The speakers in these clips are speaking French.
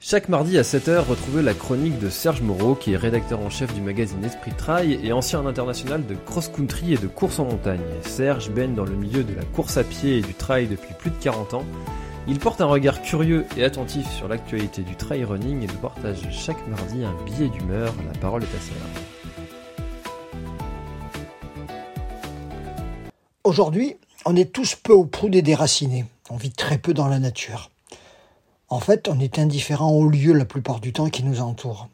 Chaque mardi à 7h, retrouvez la chronique de Serge Moreau, qui est rédacteur en chef du magazine Esprit Trail et ancien international de cross-country et de course en montagne. Serge baigne dans le milieu de la course à pied et du trail depuis plus de 40 ans. Il porte un regard curieux et attentif sur l'actualité du trail running et nous partage chaque mardi un billet d'humeur. La parole est à Serge. Aujourd'hui, on est tous peu ou prou des déracinés. On vit très peu dans la nature. En fait, on est indifférent aux lieux la plupart du temps qui nous entourent.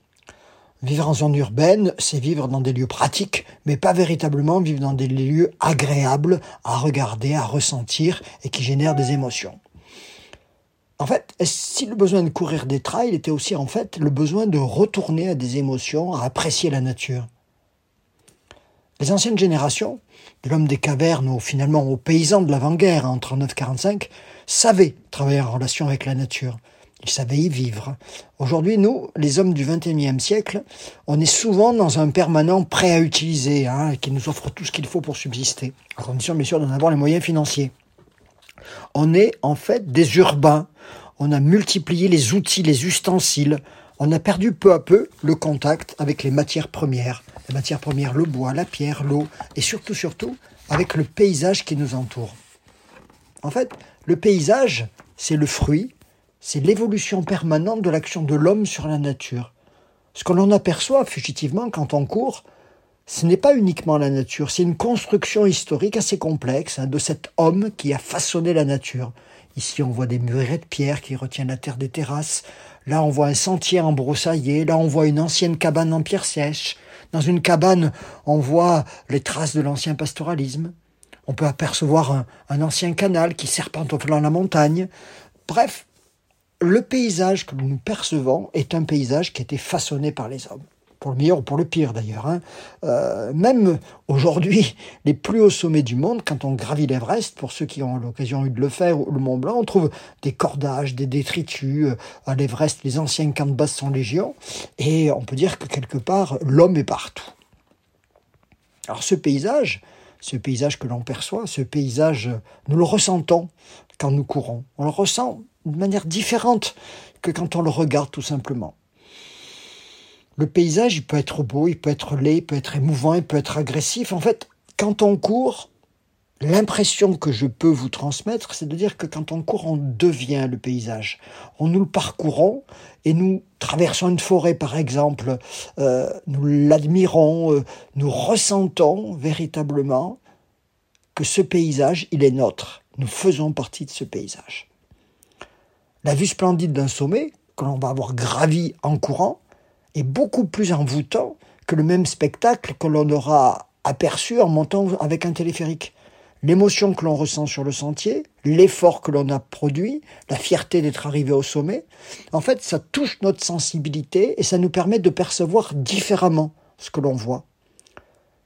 Vivre en zone urbaine, c'est vivre dans des lieux pratiques, mais pas véritablement vivre dans des lieux agréables à regarder, à ressentir et qui génèrent des émotions. En fait, si le besoin de courir des trails était aussi en fait le besoin de retourner à des émotions, à apprécier la nature. Les anciennes générations, de l'homme des cavernes ou finalement aux paysans de l'avant-guerre en 39-45, savaient travailler en relation avec la nature. Ils savaient y vivre. Aujourd'hui, nous, les hommes du XXIe siècle, on est souvent dans un permanent prêt à utiliser, hein, qui nous offre tout ce qu'il faut pour subsister, à condition bien sûr d'en avoir les moyens financiers. On est en fait des urbains. On a multiplié les outils, les ustensiles. On a perdu peu à peu le contact avec les matières premières. Les matières premières, le bois, la pierre, l'eau, et surtout, surtout, avec le paysage qui nous entoure. En fait, le paysage, c'est le fruit, c'est l'évolution permanente de l'action de l'homme sur la nature. Ce que l'on aperçoit fugitivement quand on court, ce n'est pas uniquement la nature, c'est une construction historique assez complexe hein, de cet homme qui a façonné la nature. Ici, on voit des murets de pierre qui retiennent la terre des terrasses. Là, on voit un sentier embroussaillé. Là, on voit une ancienne cabane en pierre sèche. Dans une cabane, on voit les traces de l'ancien pastoralisme. On peut apercevoir un, ancien canal qui serpente au flanc de la montagne. Bref, le paysage que nous percevons est un paysage qui a été façonné par les hommes pour le meilleur ou pour le pire d'ailleurs. Hein. Euh, même aujourd'hui, les plus hauts sommets du monde, quand on gravit l'Everest, pour ceux qui ont l'occasion de le faire, ou le Mont Blanc, on trouve des cordages, des détritus. Euh, à l'Everest, les anciens camps de base sont légion. Et on peut dire que quelque part, l'homme est partout. Alors ce paysage, ce paysage que l'on perçoit, ce paysage, nous le ressentons quand nous courons. On le ressent de manière différente que quand on le regarde tout simplement. Le paysage, il peut être beau, il peut être laid, il peut être émouvant, il peut être agressif. En fait, quand on court, l'impression que je peux vous transmettre, c'est de dire que quand on court, on devient le paysage. On nous le parcourons et nous traversons une forêt, par exemple, euh, nous l'admirons, euh, nous ressentons véritablement que ce paysage, il est nôtre. Nous faisons partie de ce paysage. La vue splendide d'un sommet, que l'on va avoir gravi en courant, est beaucoup plus envoûtant que le même spectacle que l'on aura aperçu en montant avec un téléphérique. L'émotion que l'on ressent sur le sentier, l'effort que l'on a produit, la fierté d'être arrivé au sommet, en fait, ça touche notre sensibilité et ça nous permet de percevoir différemment ce que l'on voit.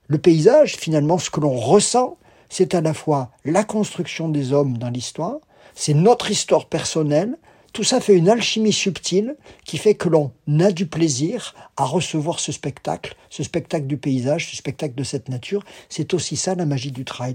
Le paysage, finalement, ce que l'on ressent, c'est à la fois la construction des hommes dans l'histoire, c'est notre histoire personnelle, tout ça fait une alchimie subtile qui fait que l'on a du plaisir à recevoir ce spectacle, ce spectacle du paysage, ce spectacle de cette nature. C'est aussi ça la magie du trail.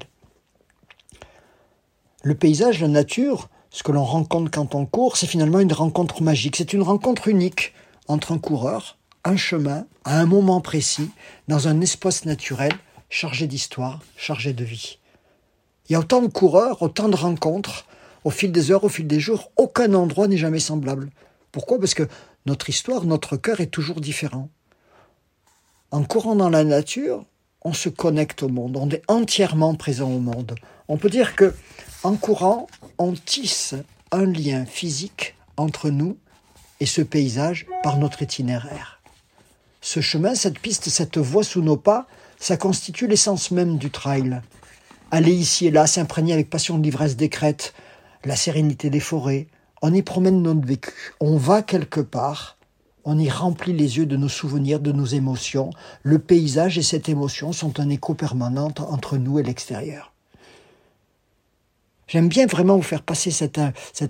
Le paysage, la nature, ce que l'on rencontre quand on court, c'est finalement une rencontre magique. C'est une rencontre unique entre un coureur, un chemin, à un moment précis, dans un espace naturel chargé d'histoire, chargé de vie. Il y a autant de coureurs, autant de rencontres, au fil des heures, au fil des jours, aucun endroit n'est jamais semblable. Pourquoi? Parce que notre histoire, notre cœur est toujours différent. En courant dans la nature, on se connecte au monde, on est entièrement présent au monde. On peut dire que en courant, on tisse un lien physique entre nous et ce paysage par notre itinéraire. Ce chemin, cette piste, cette voie sous nos pas, ça constitue l'essence même du trail. Aller ici et là, s'imprégner avec passion de l'ivresse des crêtes, la sérénité des forêts, on y promène notre vécu, on va quelque part, on y remplit les yeux de nos souvenirs, de nos émotions. Le paysage et cette émotion sont un écho permanent entre nous et l'extérieur. J'aime bien vraiment vous faire passer cette,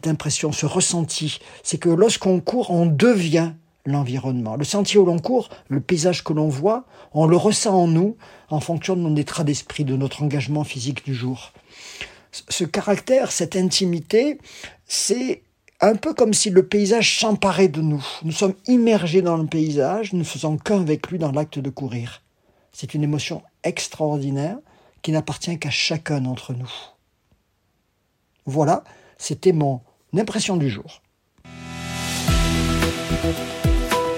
impression, ce ressenti. C'est que lorsqu'on court, on devient l'environnement. Le sentier où l'on court, le paysage que l'on voit, on le ressent en nous en fonction de notre état d'esprit, de notre engagement physique du jour. Ce caractère, cette intimité, c'est un peu comme si le paysage s'emparait de nous. Nous sommes immergés dans le paysage, nous ne faisons qu'un avec lui dans l'acte de courir. C'est une émotion extraordinaire qui n'appartient qu'à chacun d'entre nous. Voilà, c'était mon impression du jour.